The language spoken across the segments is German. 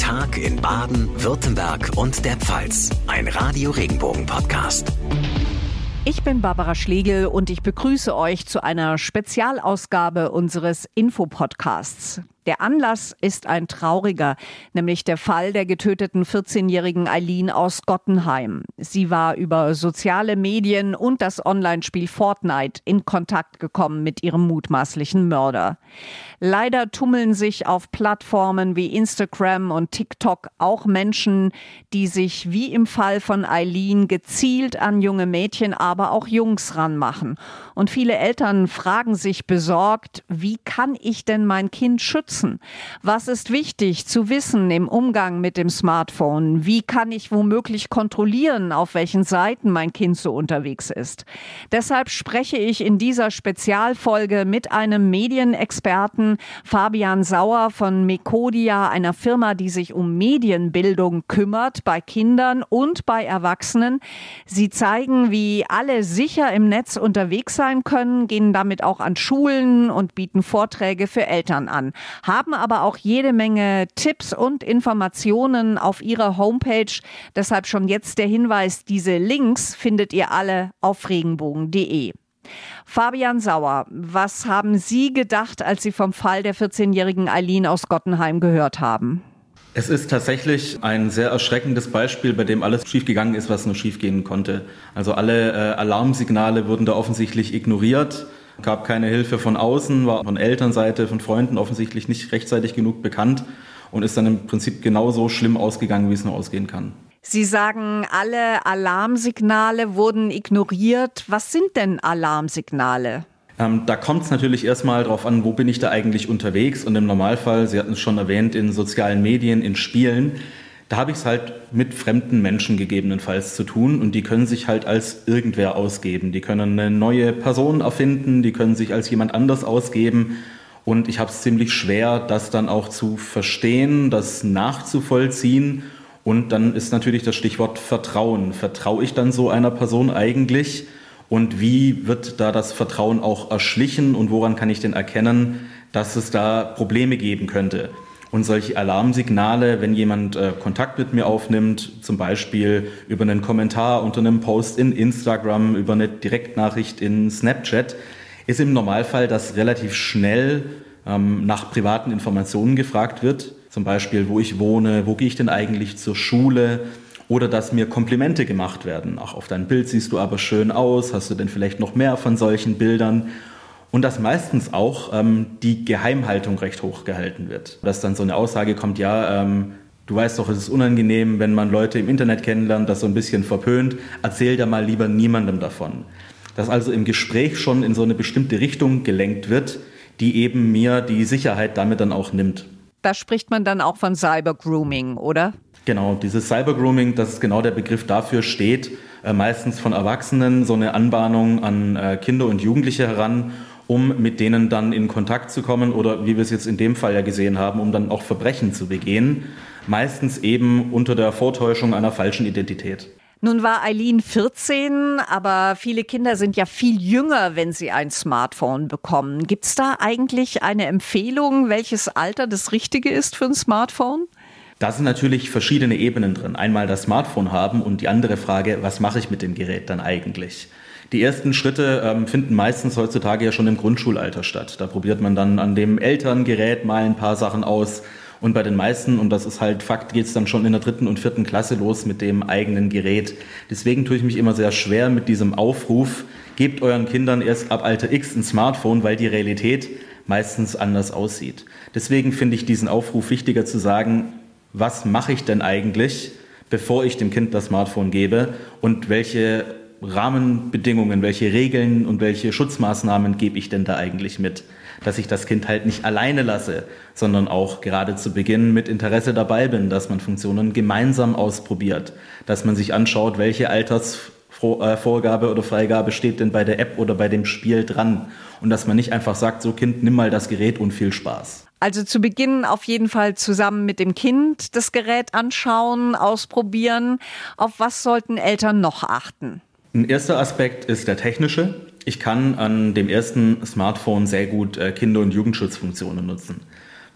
Tag in Baden, Württemberg und der Pfalz. Ein Radio Regenbogen Podcast. Ich bin Barbara Schlegel und ich begrüße euch zu einer Spezialausgabe unseres Infopodcasts. Der Anlass ist ein trauriger, nämlich der Fall der getöteten 14-jährigen Eileen aus Gottenheim. Sie war über soziale Medien und das Online-Spiel Fortnite in Kontakt gekommen mit ihrem mutmaßlichen Mörder. Leider tummeln sich auf Plattformen wie Instagram und TikTok auch Menschen, die sich wie im Fall von Eileen gezielt an junge Mädchen, aber auch Jungs ranmachen. Und viele Eltern fragen sich besorgt, wie kann ich denn mein Kind schützen? Was ist wichtig zu wissen im Umgang mit dem Smartphone? Wie kann ich womöglich kontrollieren, auf welchen Seiten mein Kind so unterwegs ist? Deshalb spreche ich in dieser Spezialfolge mit einem Medienexperten, Fabian Sauer von Mekodia, einer Firma, die sich um Medienbildung kümmert bei Kindern und bei Erwachsenen. Sie zeigen, wie alle sicher im Netz unterwegs sein können, gehen damit auch an Schulen und bieten Vorträge für Eltern an, haben aber auch jede Menge Tipps und Informationen auf ihrer Homepage. Deshalb schon jetzt der Hinweis, diese Links findet ihr alle auf regenbogen.de. Fabian Sauer, was haben Sie gedacht, als Sie vom Fall der 14-jährigen Eileen aus Gottenheim gehört haben? Es ist tatsächlich ein sehr erschreckendes Beispiel, bei dem alles schiefgegangen ist, was nur schiefgehen konnte. Also alle äh, Alarmsignale wurden da offensichtlich ignoriert, gab keine Hilfe von außen, war von Elternseite, von Freunden offensichtlich nicht rechtzeitig genug bekannt und ist dann im Prinzip genauso schlimm ausgegangen, wie es nur ausgehen kann. Sie sagen, alle Alarmsignale wurden ignoriert. Was sind denn Alarmsignale? Ähm, da kommt es natürlich erstmal darauf an, wo bin ich da eigentlich unterwegs. Und im Normalfall, Sie hatten es schon erwähnt, in sozialen Medien, in Spielen, da habe ich es halt mit fremden Menschen gegebenenfalls zu tun und die können sich halt als irgendwer ausgeben. Die können eine neue Person erfinden, die können sich als jemand anders ausgeben. Und ich habe es ziemlich schwer, das dann auch zu verstehen, das nachzuvollziehen und dann ist natürlich das Stichwort Vertrauen. Vertraue ich dann so einer Person eigentlich? Und wie wird da das Vertrauen auch erschlichen und woran kann ich denn erkennen, dass es da Probleme geben könnte? Und solche Alarmsignale, wenn jemand äh, Kontakt mit mir aufnimmt, zum Beispiel über einen Kommentar unter einem Post in Instagram, über eine Direktnachricht in Snapchat, ist im Normalfall, dass relativ schnell ähm, nach privaten Informationen gefragt wird. Zum Beispiel, wo ich wohne, wo gehe ich denn eigentlich zur Schule? Oder dass mir Komplimente gemacht werden. Ach, auf deinem Bild siehst du aber schön aus. Hast du denn vielleicht noch mehr von solchen Bildern? Und dass meistens auch ähm, die Geheimhaltung recht hoch gehalten wird. Dass dann so eine Aussage kommt, ja, ähm, du weißt doch, es ist unangenehm, wenn man Leute im Internet kennenlernt, das so ein bisschen verpönt. Erzähl da mal lieber niemandem davon. Dass also im Gespräch schon in so eine bestimmte Richtung gelenkt wird, die eben mir die Sicherheit damit dann auch nimmt. Da spricht man dann auch von Cybergrooming, oder? Genau, dieses Cybergrooming, das ist genau der Begriff dafür steht, äh, meistens von Erwachsenen so eine Anbahnung an äh, Kinder und Jugendliche heran, um mit denen dann in Kontakt zu kommen oder wie wir es jetzt in dem Fall ja gesehen haben, um dann auch Verbrechen zu begehen, meistens eben unter der Vortäuschung einer falschen Identität. Nun war Eileen 14, aber viele Kinder sind ja viel jünger, wenn sie ein Smartphone bekommen. Gibt es da eigentlich eine Empfehlung, welches Alter das Richtige ist für ein Smartphone? Da sind natürlich verschiedene Ebenen drin. Einmal das Smartphone haben und die andere Frage, was mache ich mit dem Gerät dann eigentlich? Die ersten Schritte ähm, finden meistens heutzutage ja schon im Grundschulalter statt. Da probiert man dann an dem Elterngerät mal ein paar Sachen aus, und bei den meisten, und das ist halt Fakt, geht es dann schon in der dritten und vierten Klasse los mit dem eigenen Gerät. Deswegen tue ich mich immer sehr schwer mit diesem Aufruf, gebt euren Kindern erst ab Alter X ein Smartphone, weil die Realität meistens anders aussieht. Deswegen finde ich diesen Aufruf wichtiger zu sagen, was mache ich denn eigentlich, bevor ich dem Kind das Smartphone gebe und welche Rahmenbedingungen, welche Regeln und welche Schutzmaßnahmen gebe ich denn da eigentlich mit? Dass ich das Kind halt nicht alleine lasse, sondern auch gerade zu Beginn mit Interesse dabei bin, dass man Funktionen gemeinsam ausprobiert, dass man sich anschaut, welche Altersvorgabe oder Freigabe steht denn bei der App oder bei dem Spiel dran und dass man nicht einfach sagt, so Kind, nimm mal das Gerät und viel Spaß. Also zu Beginn auf jeden Fall zusammen mit dem Kind das Gerät anschauen, ausprobieren. Auf was sollten Eltern noch achten? Ein erster Aspekt ist der technische. Ich kann an dem ersten Smartphone sehr gut äh, Kinder- und Jugendschutzfunktionen nutzen.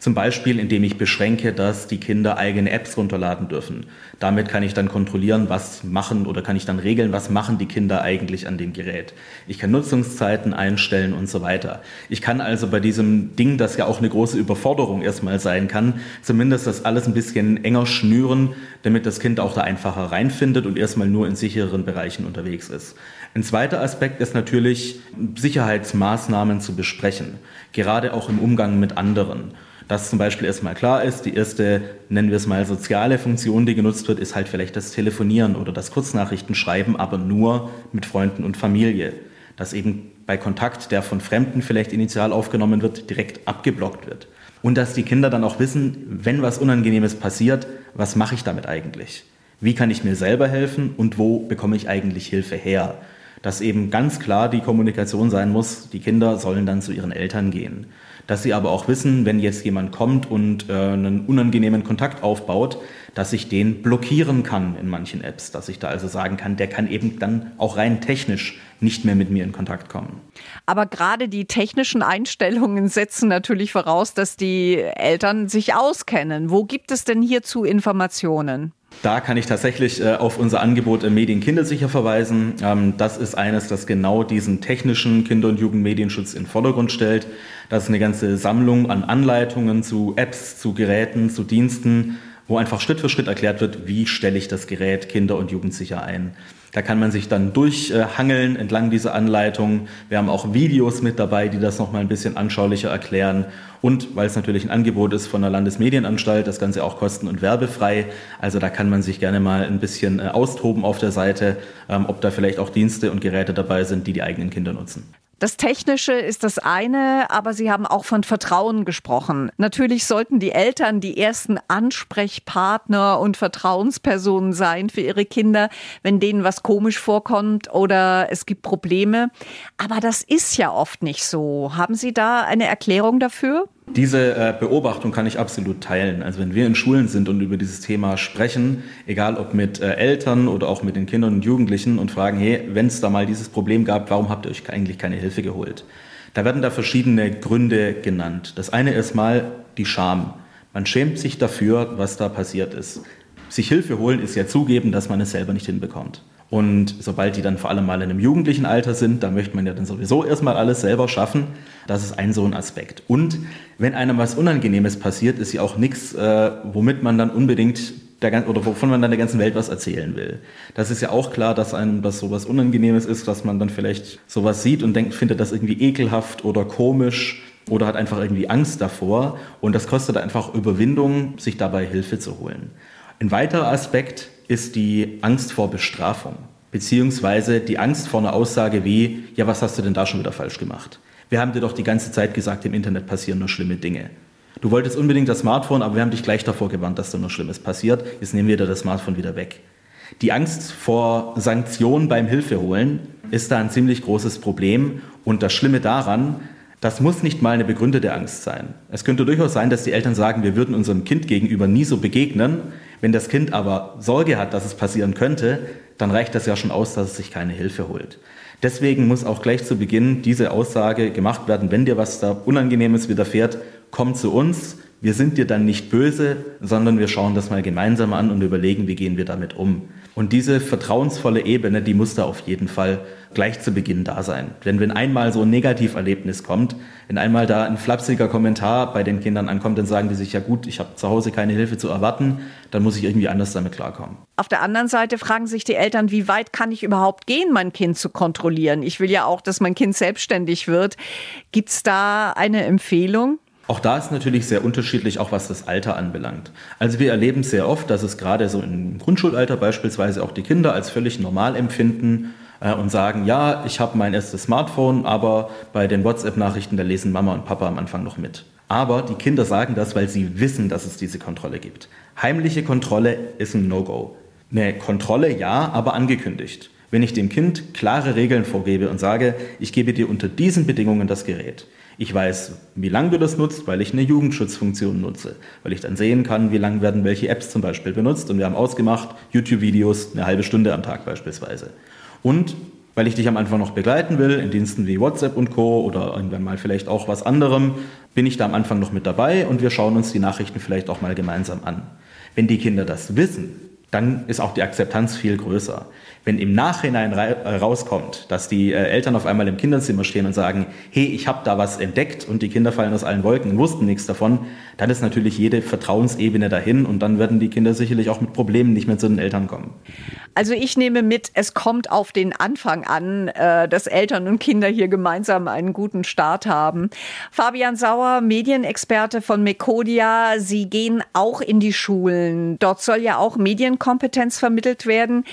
Zum Beispiel, indem ich beschränke, dass die Kinder eigene Apps runterladen dürfen. Damit kann ich dann kontrollieren, was machen oder kann ich dann regeln, was machen die Kinder eigentlich an dem Gerät. Ich kann Nutzungszeiten einstellen und so weiter. Ich kann also bei diesem Ding, das ja auch eine große Überforderung erstmal sein kann, zumindest das alles ein bisschen enger schnüren, damit das Kind auch da einfacher reinfindet und erstmal nur in sicheren Bereichen unterwegs ist. Ein zweiter Aspekt ist natürlich, Sicherheitsmaßnahmen zu besprechen, gerade auch im Umgang mit anderen dass zum Beispiel erstmal klar ist, die erste, nennen wir es mal, soziale Funktion, die genutzt wird, ist halt vielleicht das Telefonieren oder das Kurznachrichten schreiben, aber nur mit Freunden und Familie. Dass eben bei Kontakt, der von Fremden vielleicht initial aufgenommen wird, direkt abgeblockt wird. Und dass die Kinder dann auch wissen, wenn was Unangenehmes passiert, was mache ich damit eigentlich? Wie kann ich mir selber helfen und wo bekomme ich eigentlich Hilfe her? Dass eben ganz klar die Kommunikation sein muss, die Kinder sollen dann zu ihren Eltern gehen dass sie aber auch wissen, wenn jetzt jemand kommt und äh, einen unangenehmen Kontakt aufbaut, dass ich den blockieren kann in manchen Apps, dass ich da also sagen kann, der kann eben dann auch rein technisch nicht mehr mit mir in Kontakt kommen. Aber gerade die technischen Einstellungen setzen natürlich voraus, dass die Eltern sich auskennen. Wo gibt es denn hierzu Informationen? Da kann ich tatsächlich äh, auf unser Angebot im Medien Kindersicher verweisen. Ähm, das ist eines, das genau diesen technischen Kinder- und Jugendmedienschutz in den Vordergrund stellt. Das ist eine ganze Sammlung an Anleitungen zu Apps, zu Geräten, zu Diensten, wo einfach Schritt für Schritt erklärt wird, wie stelle ich das Gerät kinder- und jugendsicher ein. Da kann man sich dann durchhangeln entlang dieser Anleitung. Wir haben auch Videos mit dabei, die das nochmal ein bisschen anschaulicher erklären. Und weil es natürlich ein Angebot ist von der Landesmedienanstalt, das Ganze auch kosten- und werbefrei. Also da kann man sich gerne mal ein bisschen äh, austoben auf der Seite, ähm, ob da vielleicht auch Dienste und Geräte dabei sind, die die eigenen Kinder nutzen. Das Technische ist das eine, aber Sie haben auch von Vertrauen gesprochen. Natürlich sollten die Eltern die ersten Ansprechpartner und Vertrauenspersonen sein für ihre Kinder, wenn denen was komisch vorkommt oder es gibt Probleme. Aber das ist ja oft nicht so. Haben Sie da eine Erklärung dafür? Diese äh, Beobachtung kann ich absolut teilen. Also wenn wir in Schulen sind und über dieses Thema sprechen, egal ob mit äh, Eltern oder auch mit den Kindern und Jugendlichen und fragen, hey, wenn es da mal dieses Problem gab, warum habt ihr euch eigentlich keine Hilfe geholt? Da werden da verschiedene Gründe genannt. Das eine ist mal die Scham. Man schämt sich dafür, was da passiert ist. Sich Hilfe holen ist ja zugeben, dass man es selber nicht hinbekommt. Und sobald die dann vor allem mal in einem jugendlichen Alter sind, da möchte man ja dann sowieso erstmal alles selber schaffen. Das ist ein so ein Aspekt. Und wenn einem was Unangenehmes passiert, ist ja auch nichts, äh, womit man dann unbedingt der, oder wovon man dann der ganzen Welt was erzählen will. Das ist ja auch klar, dass einem das sowas Unangenehmes ist, dass man dann vielleicht sowas sieht und denkt, findet das irgendwie ekelhaft oder komisch oder hat einfach irgendwie Angst davor. Und das kostet einfach Überwindung, sich dabei Hilfe zu holen. Ein weiterer Aspekt ist die Angst vor Bestrafung, beziehungsweise die Angst vor einer Aussage wie, ja, was hast du denn da schon wieder falsch gemacht? Wir haben dir doch die ganze Zeit gesagt, im Internet passieren nur schlimme Dinge. Du wolltest unbedingt das Smartphone, aber wir haben dich gleich davor gewarnt, dass da nur Schlimmes passiert. Jetzt nehmen wir dir das Smartphone wieder weg. Die Angst vor Sanktionen beim Hilfeholen ist da ein ziemlich großes Problem. Und das Schlimme daran, das muss nicht mal eine begründete Angst sein. Es könnte durchaus sein, dass die Eltern sagen, wir würden unserem Kind gegenüber nie so begegnen. Wenn das Kind aber Sorge hat, dass es passieren könnte, dann reicht das ja schon aus, dass es sich keine Hilfe holt. Deswegen muss auch gleich zu Beginn diese Aussage gemacht werden, wenn dir was da Unangenehmes widerfährt, komm zu uns. Wir sind dir dann nicht böse, sondern wir schauen das mal gemeinsam an und überlegen, wie gehen wir damit um. Und diese vertrauensvolle Ebene, die muss da auf jeden Fall gleich zu Beginn da sein. Denn wenn einmal so ein Negativerlebnis kommt, wenn einmal da ein flapsiger Kommentar bei den Kindern ankommt, dann sagen die sich ja gut, ich habe zu Hause keine Hilfe zu erwarten, dann muss ich irgendwie anders damit klarkommen. Auf der anderen Seite fragen sich die Eltern, wie weit kann ich überhaupt gehen, mein Kind zu kontrollieren? Ich will ja auch, dass mein Kind selbstständig wird. Gibt es da eine Empfehlung? Auch da ist natürlich sehr unterschiedlich, auch was das Alter anbelangt. Also wir erleben sehr oft, dass es gerade so im Grundschulalter beispielsweise auch die Kinder als völlig normal empfinden äh, und sagen, ja, ich habe mein erstes Smartphone, aber bei den WhatsApp-Nachrichten, da lesen Mama und Papa am Anfang noch mit. Aber die Kinder sagen das, weil sie wissen, dass es diese Kontrolle gibt. Heimliche Kontrolle ist ein No-Go. Eine Kontrolle ja, aber angekündigt. Wenn ich dem Kind klare Regeln vorgebe und sage, ich gebe dir unter diesen Bedingungen das Gerät, ich weiß, wie lange du das nutzt, weil ich eine Jugendschutzfunktion nutze, weil ich dann sehen kann, wie lange werden welche Apps zum Beispiel benutzt. Und wir haben ausgemacht, YouTube-Videos eine halbe Stunde am Tag beispielsweise. Und weil ich dich am Anfang noch begleiten will, in Diensten wie WhatsApp und Co. oder irgendwann mal vielleicht auch was anderem, bin ich da am Anfang noch mit dabei und wir schauen uns die Nachrichten vielleicht auch mal gemeinsam an. Wenn die Kinder das wissen, dann ist auch die Akzeptanz viel größer. Wenn im Nachhinein äh, rauskommt, dass die äh, Eltern auf einmal im Kinderzimmer stehen und sagen, hey, ich habe da was entdeckt und die Kinder fallen aus allen Wolken und wussten nichts davon, dann ist natürlich jede Vertrauensebene dahin und dann werden die Kinder sicherlich auch mit Problemen nicht mehr zu den Eltern kommen. Also ich nehme mit, es kommt auf den Anfang an, äh, dass Eltern und Kinder hier gemeinsam einen guten Start haben. Fabian Sauer, Medienexperte von Mekodia, Sie gehen auch in die Schulen. Dort soll ja auch Medienkompetenz vermittelt werden.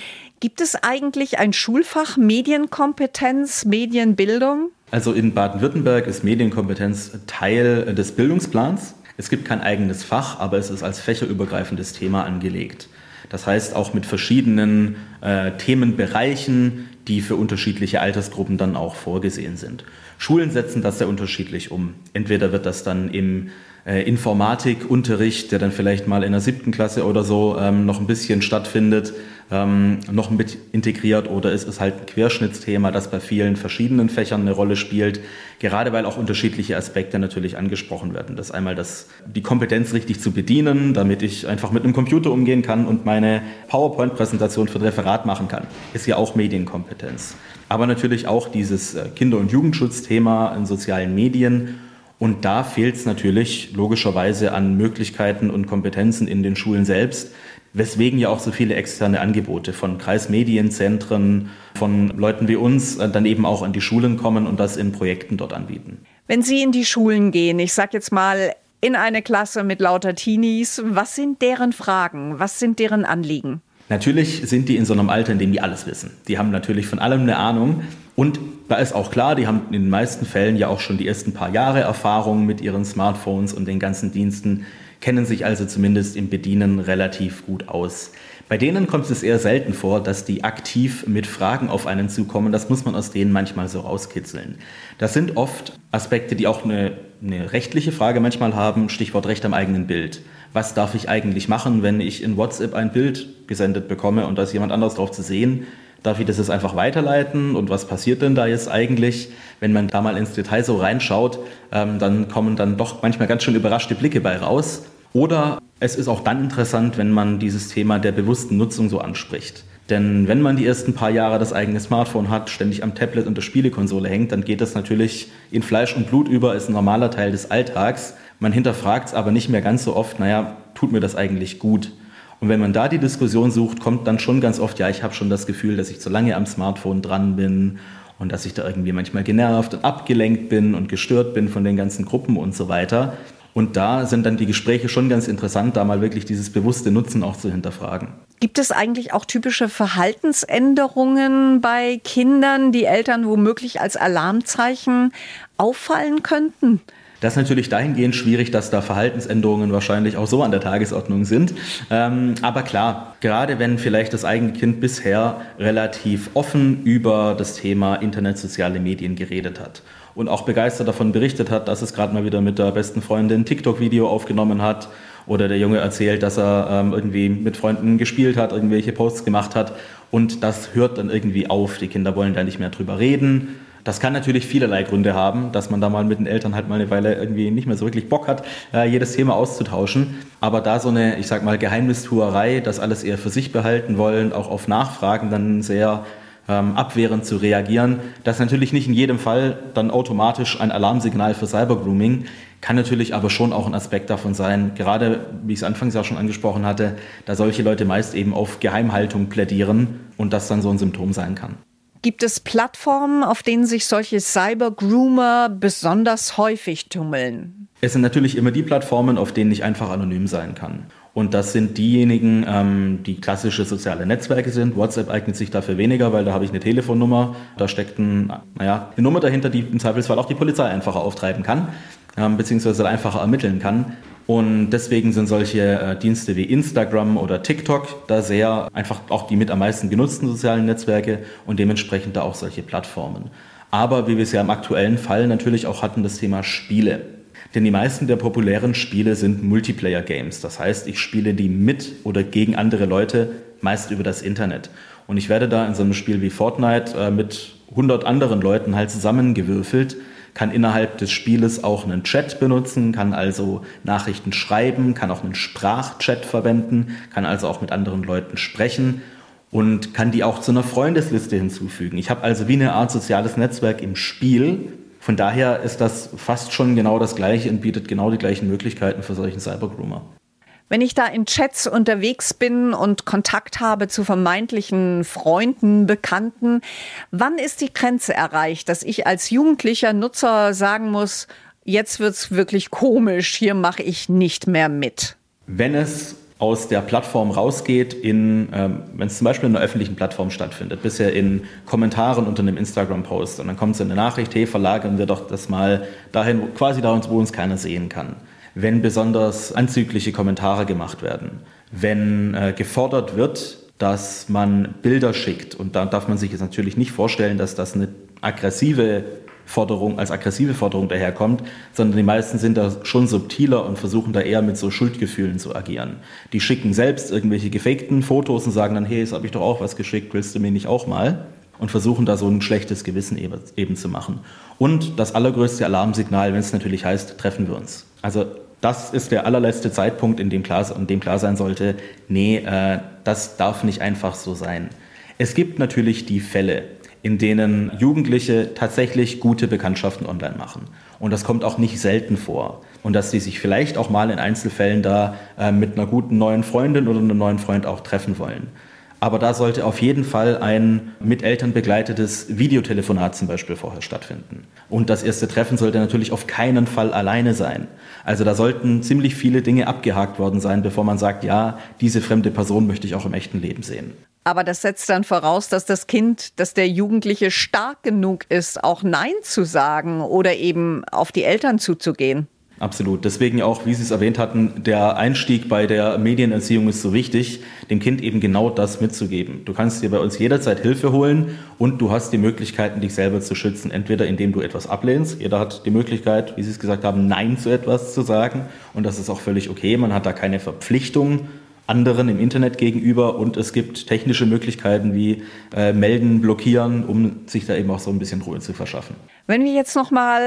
Gibt es eigentlich ein Schulfach Medienkompetenz, Medienbildung? Also in Baden-Württemberg ist Medienkompetenz Teil des Bildungsplans. Es gibt kein eigenes Fach, aber es ist als fächerübergreifendes Thema angelegt. Das heißt auch mit verschiedenen äh, Themenbereichen, die für unterschiedliche Altersgruppen dann auch vorgesehen sind. Schulen setzen das sehr unterschiedlich um. Entweder wird das dann im äh, Informatikunterricht, der dann vielleicht mal in der siebten Klasse oder so ähm, noch ein bisschen stattfindet, ähm, noch mit integriert oder ist es halt ein Querschnittsthema, das bei vielen verschiedenen Fächern eine Rolle spielt, gerade weil auch unterschiedliche Aspekte natürlich angesprochen werden. Das einmal das, die Kompetenz richtig zu bedienen, damit ich einfach mit einem Computer umgehen kann und meine PowerPoint-Präsentation für ein Referat machen kann, ist ja auch Medienkompetenz. Aber natürlich auch dieses äh, Kinder- und Jugendschutzthema in sozialen Medien und da fehlt es natürlich logischerweise an Möglichkeiten und Kompetenzen in den Schulen selbst, weswegen ja auch so viele externe Angebote von Kreismedienzentren, von Leuten wie uns äh, dann eben auch an die Schulen kommen und das in Projekten dort anbieten. Wenn Sie in die Schulen gehen, ich sage jetzt mal in eine Klasse mit lauter Teenies, was sind deren Fragen? Was sind deren Anliegen? Natürlich sind die in so einem Alter, in dem die alles wissen. Die haben natürlich von allem eine Ahnung. Und da ist auch klar, die haben in den meisten Fällen ja auch schon die ersten paar Jahre Erfahrung mit ihren Smartphones und den ganzen Diensten, kennen sich also zumindest im Bedienen relativ gut aus. Bei denen kommt es eher selten vor, dass die aktiv mit Fragen auf einen zukommen. Das muss man aus denen manchmal so rauskitzeln. Das sind oft Aspekte, die auch eine, eine rechtliche Frage manchmal haben, Stichwort Recht am eigenen Bild. Was darf ich eigentlich machen, wenn ich in WhatsApp ein Bild gesendet bekomme und da ist jemand anderes drauf zu sehen? Darf ich das jetzt einfach weiterleiten? Und was passiert denn da jetzt eigentlich? Wenn man da mal ins Detail so reinschaut, ähm, dann kommen dann doch manchmal ganz schön überraschte Blicke bei raus. Oder es ist auch dann interessant, wenn man dieses Thema der bewussten Nutzung so anspricht. Denn wenn man die ersten paar Jahre das eigene Smartphone hat, ständig am Tablet und der Spielekonsole hängt, dann geht das natürlich in Fleisch und Blut über, ist ein normaler Teil des Alltags. Man hinterfragt es aber nicht mehr ganz so oft, naja, tut mir das eigentlich gut? Und wenn man da die Diskussion sucht, kommt dann schon ganz oft, ja, ich habe schon das Gefühl, dass ich zu lange am Smartphone dran bin und dass ich da irgendwie manchmal genervt und abgelenkt bin und gestört bin von den ganzen Gruppen und so weiter. Und da sind dann die Gespräche schon ganz interessant, da mal wirklich dieses bewusste Nutzen auch zu hinterfragen. Gibt es eigentlich auch typische Verhaltensänderungen bei Kindern, die Eltern womöglich als Alarmzeichen auffallen könnten? Das ist natürlich dahingehend schwierig, dass da Verhaltensänderungen wahrscheinlich auch so an der Tagesordnung sind. Ähm, aber klar, gerade wenn vielleicht das eigene Kind bisher relativ offen über das Thema Internet, soziale Medien geredet hat und auch begeistert davon berichtet hat, dass es gerade mal wieder mit der besten Freundin TikTok-Video aufgenommen hat oder der Junge erzählt, dass er ähm, irgendwie mit Freunden gespielt hat, irgendwelche Posts gemacht hat und das hört dann irgendwie auf. Die Kinder wollen da nicht mehr drüber reden. Das kann natürlich vielerlei Gründe haben, dass man da mal mit den Eltern halt mal eine Weile irgendwie nicht mehr so wirklich Bock hat, äh, jedes Thema auszutauschen. Aber da so eine, ich sag mal, Geheimnistuerei, das alles eher für sich behalten wollen, auch auf Nachfragen dann sehr ähm, abwehrend zu reagieren. Das natürlich nicht in jedem Fall dann automatisch ein Alarmsignal für Cybergrooming, kann natürlich aber schon auch ein Aspekt davon sein, gerade wie ich es anfangs ja schon angesprochen hatte, da solche Leute meist eben auf Geheimhaltung plädieren und das dann so ein Symptom sein kann. Gibt es Plattformen, auf denen sich solche Cybergroomer besonders häufig tummeln? Es sind natürlich immer die Plattformen, auf denen ich einfach anonym sein kann. Und das sind diejenigen, ähm, die klassische soziale Netzwerke sind. WhatsApp eignet sich dafür weniger, weil da habe ich eine Telefonnummer. Da steckt ein, naja, eine Nummer dahinter, die im Zweifelsfall auch die Polizei einfacher auftreiben kann, ähm, beziehungsweise einfacher ermitteln kann. Und deswegen sind solche äh, Dienste wie Instagram oder TikTok da sehr einfach auch die mit am meisten genutzten sozialen Netzwerke und dementsprechend da auch solche Plattformen. Aber wie wir es ja im aktuellen Fall natürlich auch hatten, das Thema Spiele. Denn die meisten der populären Spiele sind Multiplayer-Games. Das heißt, ich spiele die mit oder gegen andere Leute, meist über das Internet. Und ich werde da in so einem Spiel wie Fortnite äh, mit 100 anderen Leuten halt zusammengewürfelt, kann innerhalb des Spieles auch einen Chat benutzen, kann also Nachrichten schreiben, kann auch einen Sprachchat verwenden, kann also auch mit anderen Leuten sprechen und kann die auch zu einer Freundesliste hinzufügen. Ich habe also wie eine Art soziales Netzwerk im Spiel. Von daher ist das fast schon genau das Gleiche und bietet genau die gleichen Möglichkeiten für solchen Cybergroomer. Wenn ich da in Chats unterwegs bin und Kontakt habe zu vermeintlichen Freunden, Bekannten, wann ist die Grenze erreicht, dass ich als jugendlicher Nutzer sagen muss, jetzt wird's wirklich komisch, hier mache ich nicht mehr mit? Wenn es aus der Plattform rausgeht, in, ähm, wenn es zum Beispiel in einer öffentlichen Plattform stattfindet, bisher in Kommentaren unter einem Instagram-Post und dann kommt so eine Nachricht, hey, verlagern wir doch das mal dahin, quasi da, wo uns keiner sehen kann. Wenn besonders anzügliche Kommentare gemacht werden, wenn äh, gefordert wird, dass man Bilder schickt und da darf man sich jetzt natürlich nicht vorstellen, dass das eine aggressive Forderung, als aggressive Forderung daherkommt, sondern die meisten sind da schon subtiler und versuchen da eher mit so Schuldgefühlen zu agieren. Die schicken selbst irgendwelche gefakten Fotos und sagen dann, hey, jetzt habe ich doch auch was geschickt, willst du mir nicht auch mal? Und versuchen da so ein schlechtes Gewissen eben, eben zu machen. Und das allergrößte Alarmsignal, wenn es natürlich heißt, treffen wir uns. Also das ist der allerletzte Zeitpunkt, in dem klar, in dem klar sein sollte, nee, äh, das darf nicht einfach so sein. Es gibt natürlich die Fälle, in denen Jugendliche tatsächlich gute Bekanntschaften online machen. Und das kommt auch nicht selten vor. Und dass sie sich vielleicht auch mal in Einzelfällen da äh, mit einer guten neuen Freundin oder einem neuen Freund auch treffen wollen. Aber da sollte auf jeden Fall ein mit Eltern begleitetes Videotelefonat zum Beispiel vorher stattfinden. Und das erste Treffen sollte natürlich auf keinen Fall alleine sein. Also da sollten ziemlich viele Dinge abgehakt worden sein, bevor man sagt, ja, diese fremde Person möchte ich auch im echten Leben sehen. Aber das setzt dann voraus, dass das Kind, dass der Jugendliche stark genug ist, auch Nein zu sagen oder eben auf die Eltern zuzugehen. Absolut. Deswegen auch, wie Sie es erwähnt hatten, der Einstieg bei der Medienerziehung ist so wichtig, dem Kind eben genau das mitzugeben. Du kannst dir bei uns jederzeit Hilfe holen und du hast die Möglichkeiten, dich selber zu schützen. Entweder indem du etwas ablehnst. Jeder hat die Möglichkeit, wie Sie es gesagt haben, Nein zu etwas zu sagen. Und das ist auch völlig okay. Man hat da keine Verpflichtung, anderen im Internet gegenüber und es gibt technische Möglichkeiten wie äh, melden, blockieren, um sich da eben auch so ein bisschen Ruhe zu verschaffen. Wenn wir jetzt nochmal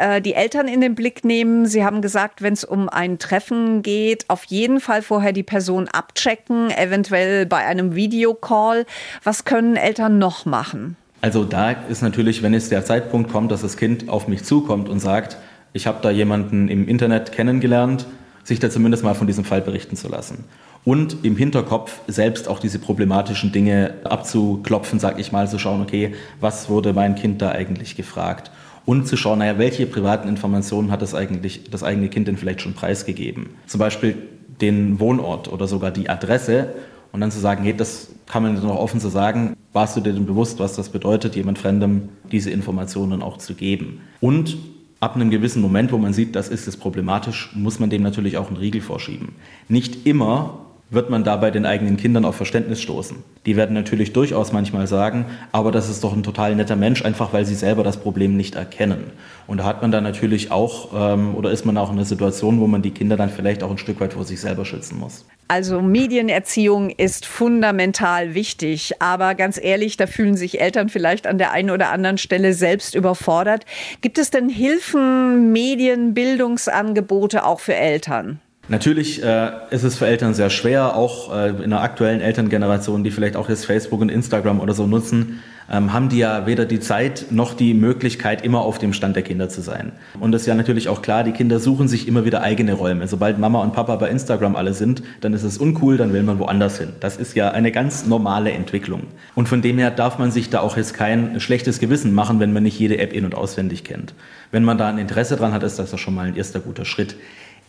äh, die Eltern in den Blick nehmen, Sie haben gesagt, wenn es um ein Treffen geht, auf jeden Fall vorher die Person abchecken, eventuell bei einem Videocall. Was können Eltern noch machen? Also da ist natürlich, wenn es der Zeitpunkt kommt, dass das Kind auf mich zukommt und sagt, ich habe da jemanden im Internet kennengelernt, sich da zumindest mal von diesem Fall berichten zu lassen und im Hinterkopf selbst auch diese problematischen Dinge abzuklopfen, sag ich mal, zu schauen, okay, was wurde mein Kind da eigentlich gefragt? Und zu schauen, naja, welche privaten Informationen hat das eigentlich das eigene Kind denn vielleicht schon preisgegeben? Zum Beispiel den Wohnort oder sogar die Adresse und dann zu sagen, hey, das kann man noch offen zu sagen, warst du dir denn bewusst, was das bedeutet, jemand Fremdem diese Informationen auch zu geben? Und ab einem gewissen Moment, wo man sieht, das ist es problematisch, muss man dem natürlich auch einen Riegel vorschieben. Nicht immer wird man dabei den eigenen Kindern auf Verständnis stoßen. Die werden natürlich durchaus manchmal sagen, aber das ist doch ein total netter Mensch, einfach weil sie selber das Problem nicht erkennen. Und da hat man dann natürlich auch, ähm, oder ist man auch in einer Situation, wo man die Kinder dann vielleicht auch ein Stück weit vor sich selber schützen muss. Also Medienerziehung ist fundamental wichtig, aber ganz ehrlich, da fühlen sich Eltern vielleicht an der einen oder anderen Stelle selbst überfordert. Gibt es denn Hilfen, Medien, Bildungsangebote auch für Eltern? Natürlich äh, ist es für Eltern sehr schwer, auch äh, in der aktuellen Elterngeneration, die vielleicht auch jetzt Facebook und Instagram oder so nutzen, ähm, haben die ja weder die Zeit noch die Möglichkeit, immer auf dem Stand der Kinder zu sein. Und das ist ja natürlich auch klar, die Kinder suchen sich immer wieder eigene Räume. Sobald Mama und Papa bei Instagram alle sind, dann ist es uncool, dann will man woanders hin. Das ist ja eine ganz normale Entwicklung. Und von dem her darf man sich da auch jetzt kein schlechtes Gewissen machen, wenn man nicht jede App in- und auswendig kennt. Wenn man da ein Interesse dran hat, ist das ja schon mal ein erster guter Schritt.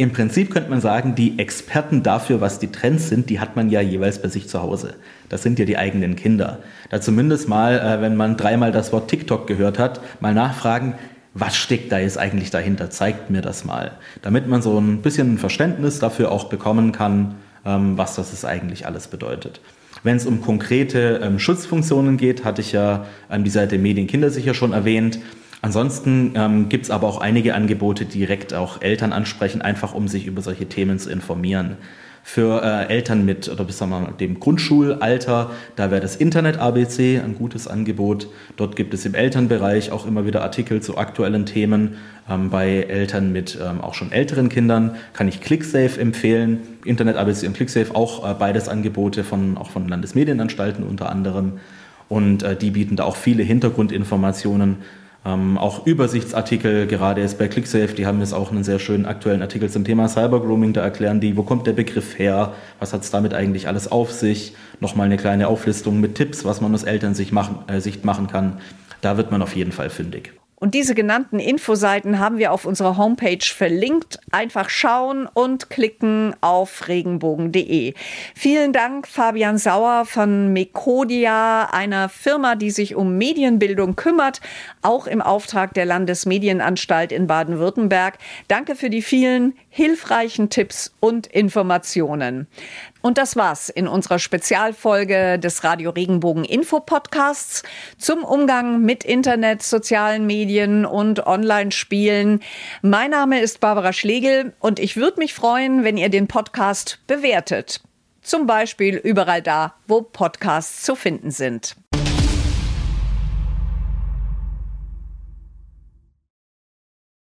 Im Prinzip könnte man sagen, die Experten dafür, was die Trends sind, die hat man ja jeweils bei sich zu Hause. Das sind ja die eigenen Kinder. Da zumindest mal, äh, wenn man dreimal das Wort TikTok gehört hat, mal nachfragen, was steckt da jetzt eigentlich dahinter? Zeigt mir das mal. Damit man so ein bisschen ein Verständnis dafür auch bekommen kann, ähm, was das ist eigentlich alles bedeutet. Wenn es um konkrete ähm, Schutzfunktionen geht, hatte ich ja die Seite Medien Kindersicher schon erwähnt. Ansonsten ähm, gibt es aber auch einige Angebote, die direkt auch Eltern ansprechen, einfach um sich über solche Themen zu informieren. Für äh, Eltern mit oder bis mal dem Grundschulalter, da wäre das Internet ABC ein gutes Angebot. Dort gibt es im Elternbereich auch immer wieder Artikel zu aktuellen Themen. Ähm, bei Eltern mit ähm, auch schon älteren Kindern kann ich ClickSafe empfehlen. Internet ABC und ClickSafe auch äh, beides Angebote von auch von Landesmedienanstalten unter anderem. Und äh, die bieten da auch viele Hintergrundinformationen ähm, auch Übersichtsartikel, gerade jetzt bei ClickSafe, die haben jetzt auch einen sehr schönen aktuellen Artikel zum Thema Cybergrooming, da erklären die, wo kommt der Begriff her, was hat es damit eigentlich alles auf sich, nochmal eine kleine Auflistung mit Tipps, was man aus Elternsicht machen, äh, Sicht machen kann. Da wird man auf jeden Fall fündig. Und diese genannten Infoseiten haben wir auf unserer Homepage verlinkt. Einfach schauen und klicken auf regenbogen.de. Vielen Dank, Fabian Sauer von Mekodia, einer Firma, die sich um Medienbildung kümmert, auch im Auftrag der Landesmedienanstalt in Baden-Württemberg. Danke für die vielen hilfreichen Tipps und Informationen. Und das war's in unserer Spezialfolge des Radio Regenbogen Info Podcasts zum Umgang mit Internet, sozialen Medien und Online-Spielen. Mein Name ist Barbara Schlegel und ich würde mich freuen, wenn ihr den Podcast bewertet. Zum Beispiel überall da, wo Podcasts zu finden sind.